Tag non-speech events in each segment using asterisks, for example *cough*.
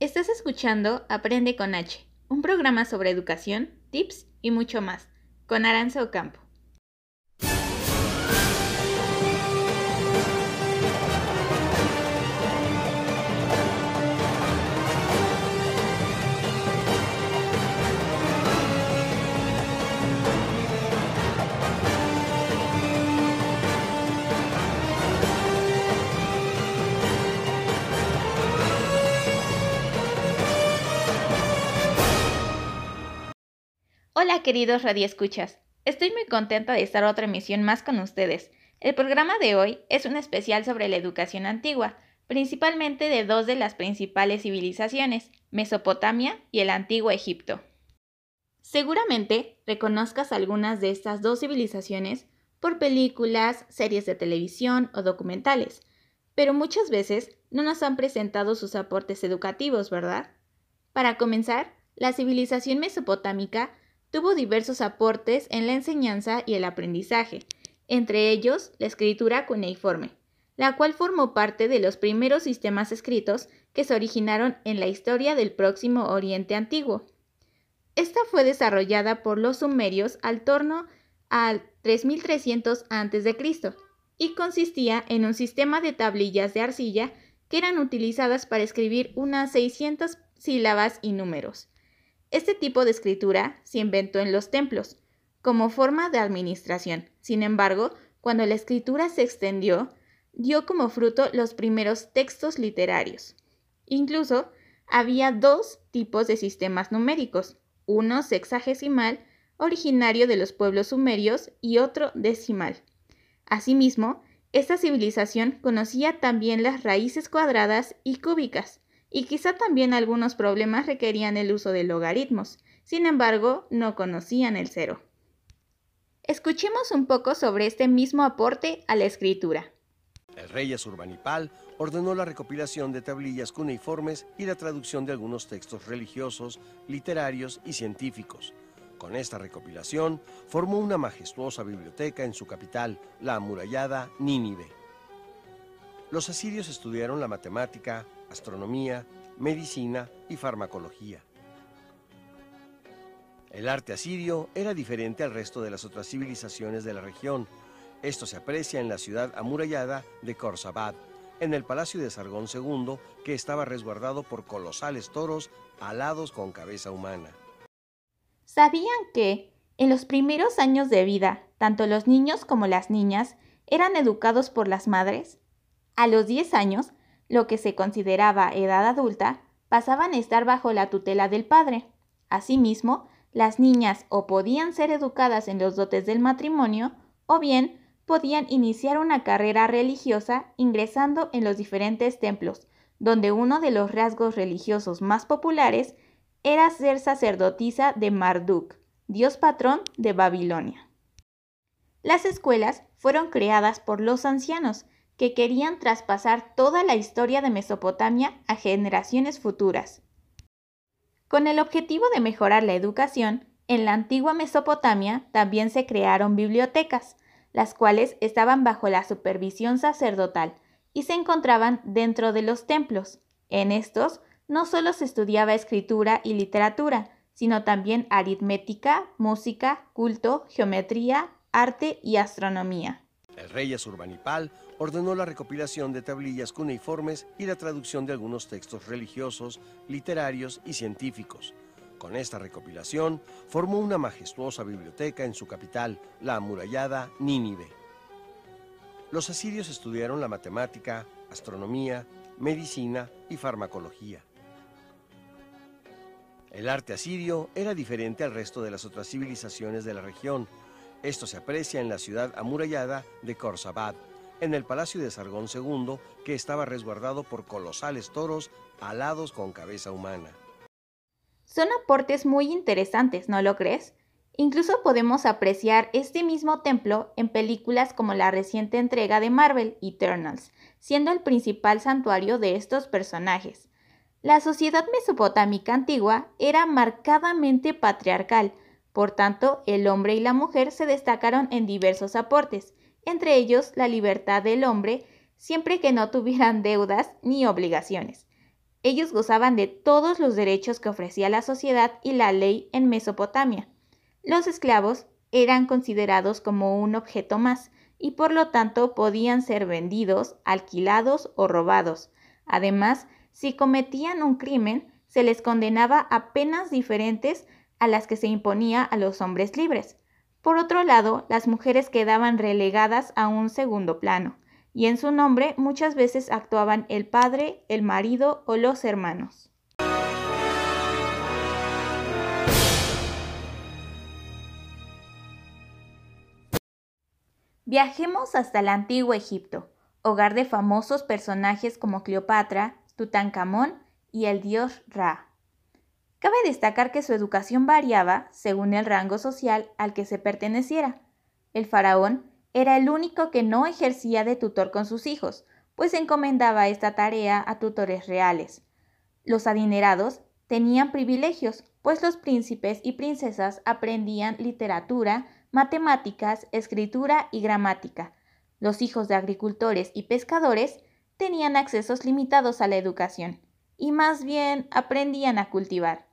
Estás escuchando Aprende con H, un programa sobre educación, tips y mucho más, con Aranza Ocampo. Hola queridos radioescuchas, estoy muy contenta de estar otra emisión más con ustedes. El programa de hoy es un especial sobre la educación antigua, principalmente de dos de las principales civilizaciones, Mesopotamia y el antiguo Egipto. Seguramente reconozcas algunas de estas dos civilizaciones por películas, series de televisión o documentales, pero muchas veces no nos han presentado sus aportes educativos, ¿verdad? Para comenzar, la civilización mesopotámica tuvo diversos aportes en la enseñanza y el aprendizaje, entre ellos la escritura cuneiforme, la cual formó parte de los primeros sistemas escritos que se originaron en la historia del próximo Oriente Antiguo. Esta fue desarrollada por los sumerios al torno al 3300 a.C. y consistía en un sistema de tablillas de arcilla que eran utilizadas para escribir unas 600 sílabas y números. Este tipo de escritura se inventó en los templos como forma de administración. Sin embargo, cuando la escritura se extendió, dio como fruto los primeros textos literarios. Incluso había dos tipos de sistemas numéricos, uno sexagesimal, originario de los pueblos sumerios, y otro decimal. Asimismo, esta civilización conocía también las raíces cuadradas y cúbicas, y quizá también algunos problemas requerían el uso de logaritmos, sin embargo, no conocían el cero. Escuchemos un poco sobre este mismo aporte a la escritura. El rey Asurbanipal ordenó la recopilación de tablillas cuneiformes y la traducción de algunos textos religiosos, literarios y científicos. Con esta recopilación formó una majestuosa biblioteca en su capital, la amurallada Nínive. Los asirios estudiaron la matemática, astronomía, medicina y farmacología. El arte asirio era diferente al resto de las otras civilizaciones de la región. Esto se aprecia en la ciudad amurallada de Khorsabad, en el palacio de Sargón II, que estaba resguardado por colosales toros alados con cabeza humana. ¿Sabían que, en los primeros años de vida, tanto los niños como las niñas eran educados por las madres? A los 10 años, lo que se consideraba edad adulta, pasaban a estar bajo la tutela del padre. Asimismo, las niñas o podían ser educadas en los dotes del matrimonio o bien podían iniciar una carrera religiosa ingresando en los diferentes templos, donde uno de los rasgos religiosos más populares era ser sacerdotisa de Marduk, dios patrón de Babilonia. Las escuelas fueron creadas por los ancianos, que querían traspasar toda la historia de Mesopotamia a generaciones futuras. Con el objetivo de mejorar la educación, en la antigua Mesopotamia también se crearon bibliotecas, las cuales estaban bajo la supervisión sacerdotal y se encontraban dentro de los templos. En estos no solo se estudiaba escritura y literatura, sino también aritmética, música, culto, geometría, arte y astronomía. El rey Asurbanipal ordenó la recopilación de tablillas cuneiformes y la traducción de algunos textos religiosos, literarios y científicos. Con esta recopilación formó una majestuosa biblioteca en su capital, la amurallada Nínive. Los asirios estudiaron la matemática, astronomía, medicina y farmacología. El arte asirio era diferente al resto de las otras civilizaciones de la región. Esto se aprecia en la ciudad amurallada de Khorsabad, en el palacio de Sargón II, que estaba resguardado por colosales toros alados con cabeza humana. Son aportes muy interesantes, ¿no lo crees? Incluso podemos apreciar este mismo templo en películas como la reciente entrega de Marvel, Eternals, siendo el principal santuario de estos personajes. La sociedad mesopotámica antigua era marcadamente patriarcal, por tanto, el hombre y la mujer se destacaron en diversos aportes, entre ellos la libertad del hombre siempre que no tuvieran *laughs* deudas ni obligaciones. Ellos gozaban de todos los derechos que ofrecía la sociedad y la ley en Mesopotamia. Los esclavos eran considerados como un objeto más y por lo tanto podían ser vendidos, alquilados o robados. Además, si cometían un crimen, se les condenaba a penas diferentes a las que se imponía a los hombres libres. Por otro lado, las mujeres quedaban relegadas a un segundo plano, y en su nombre muchas veces actuaban el padre, el marido o los hermanos. Viajemos hasta el antiguo Egipto, hogar de famosos personajes como Cleopatra, Tutankamón y el dios Ra. Cabe destacar que su educación variaba según el rango social al que se perteneciera. El faraón era el único que no ejercía de tutor con sus hijos, pues encomendaba esta tarea a tutores reales. Los adinerados tenían privilegios, pues los príncipes y princesas aprendían literatura, matemáticas, escritura y gramática. Los hijos de agricultores y pescadores tenían accesos limitados a la educación, y más bien aprendían a cultivar.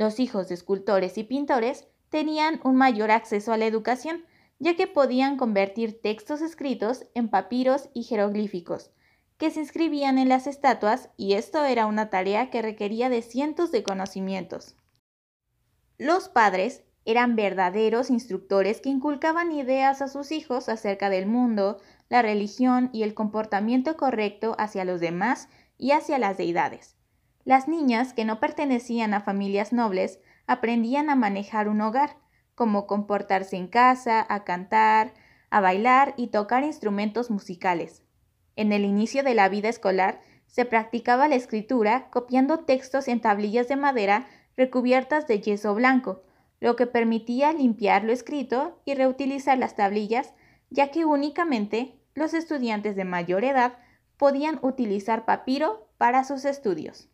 Los hijos de escultores y pintores tenían un mayor acceso a la educación, ya que podían convertir textos escritos en papiros y jeroglíficos, que se inscribían en las estatuas y esto era una tarea que requería de cientos de conocimientos. Los padres eran verdaderos instructores que inculcaban ideas a sus hijos acerca del mundo, la religión y el comportamiento correcto hacia los demás y hacia las deidades. Las niñas que no pertenecían a familias nobles aprendían a manejar un hogar, como comportarse en casa, a cantar, a bailar y tocar instrumentos musicales. En el inicio de la vida escolar se practicaba la escritura copiando textos en tablillas de madera recubiertas de yeso blanco, lo que permitía limpiar lo escrito y reutilizar las tablillas, ya que únicamente los estudiantes de mayor edad podían utilizar papiro para sus estudios.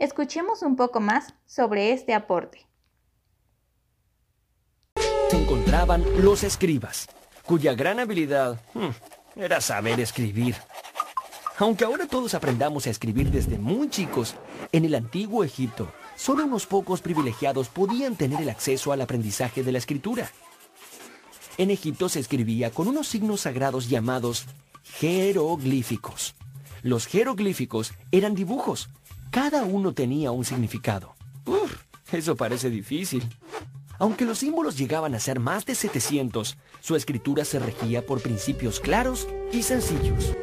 Escuchemos un poco más sobre este aporte. Se encontraban los escribas, cuya gran habilidad hmm, era saber escribir. Aunque ahora todos aprendamos a escribir desde muy chicos, en el antiguo Egipto, solo unos pocos privilegiados podían tener el acceso al aprendizaje de la escritura. En Egipto se escribía con unos signos sagrados llamados jeroglíficos. Los jeroglíficos eran dibujos cada uno tenía un significado. Uf, eso parece difícil. Aunque los símbolos llegaban a ser más de 700, su escritura se regía por principios claros y sencillos.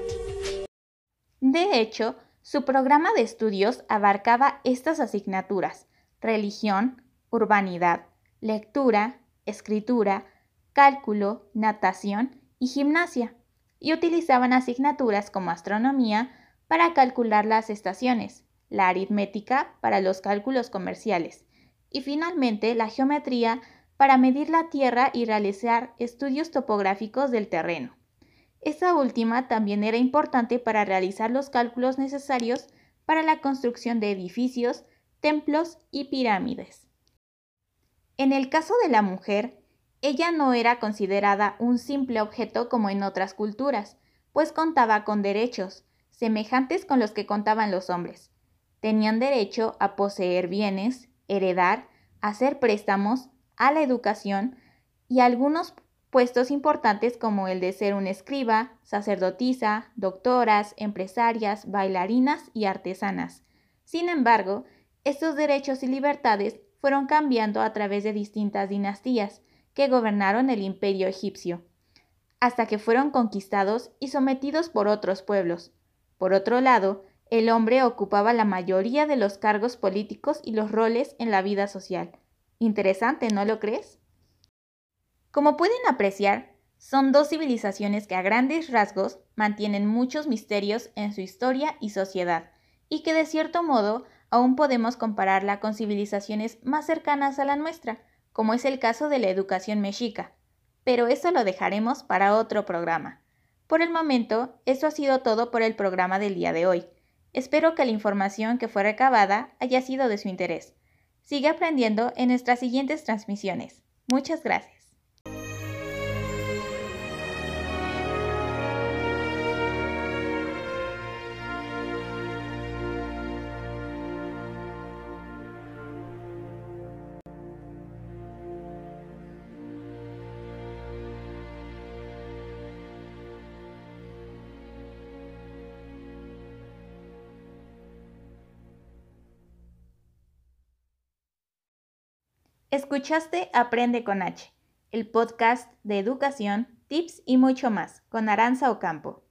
De hecho, su programa de estudios abarcaba estas asignaturas, religión, urbanidad, lectura, escritura, cálculo, natación y gimnasia, y utilizaban asignaturas como astronomía para calcular las estaciones, la aritmética para los cálculos comerciales y finalmente la geometría para medir la tierra y realizar estudios topográficos del terreno. Esta última también era importante para realizar los cálculos necesarios para la construcción de edificios, templos y pirámides. En el caso de la mujer, ella no era considerada un simple objeto como en otras culturas, pues contaba con derechos, semejantes con los que contaban los hombres tenían derecho a poseer bienes, heredar, hacer préstamos, a la educación y algunos puestos importantes como el de ser un escriba, sacerdotisa, doctoras, empresarias, bailarinas y artesanas. Sin embargo, estos derechos y libertades fueron cambiando a través de distintas dinastías que gobernaron el imperio egipcio, hasta que fueron conquistados y sometidos por otros pueblos. Por otro lado, el hombre ocupaba la mayoría de los cargos políticos y los roles en la vida social. Interesante, ¿no lo crees? Como pueden apreciar, son dos civilizaciones que a grandes rasgos mantienen muchos misterios en su historia y sociedad, y que de cierto modo aún podemos compararla con civilizaciones más cercanas a la nuestra, como es el caso de la educación mexica. Pero eso lo dejaremos para otro programa. Por el momento, eso ha sido todo por el programa del día de hoy. Espero que la información que fue recabada haya sido de su interés. Sigue aprendiendo en nuestras siguientes transmisiones. Muchas gracias. Escuchaste Aprende con H, el podcast de educación, tips y mucho más, con Aranza Ocampo.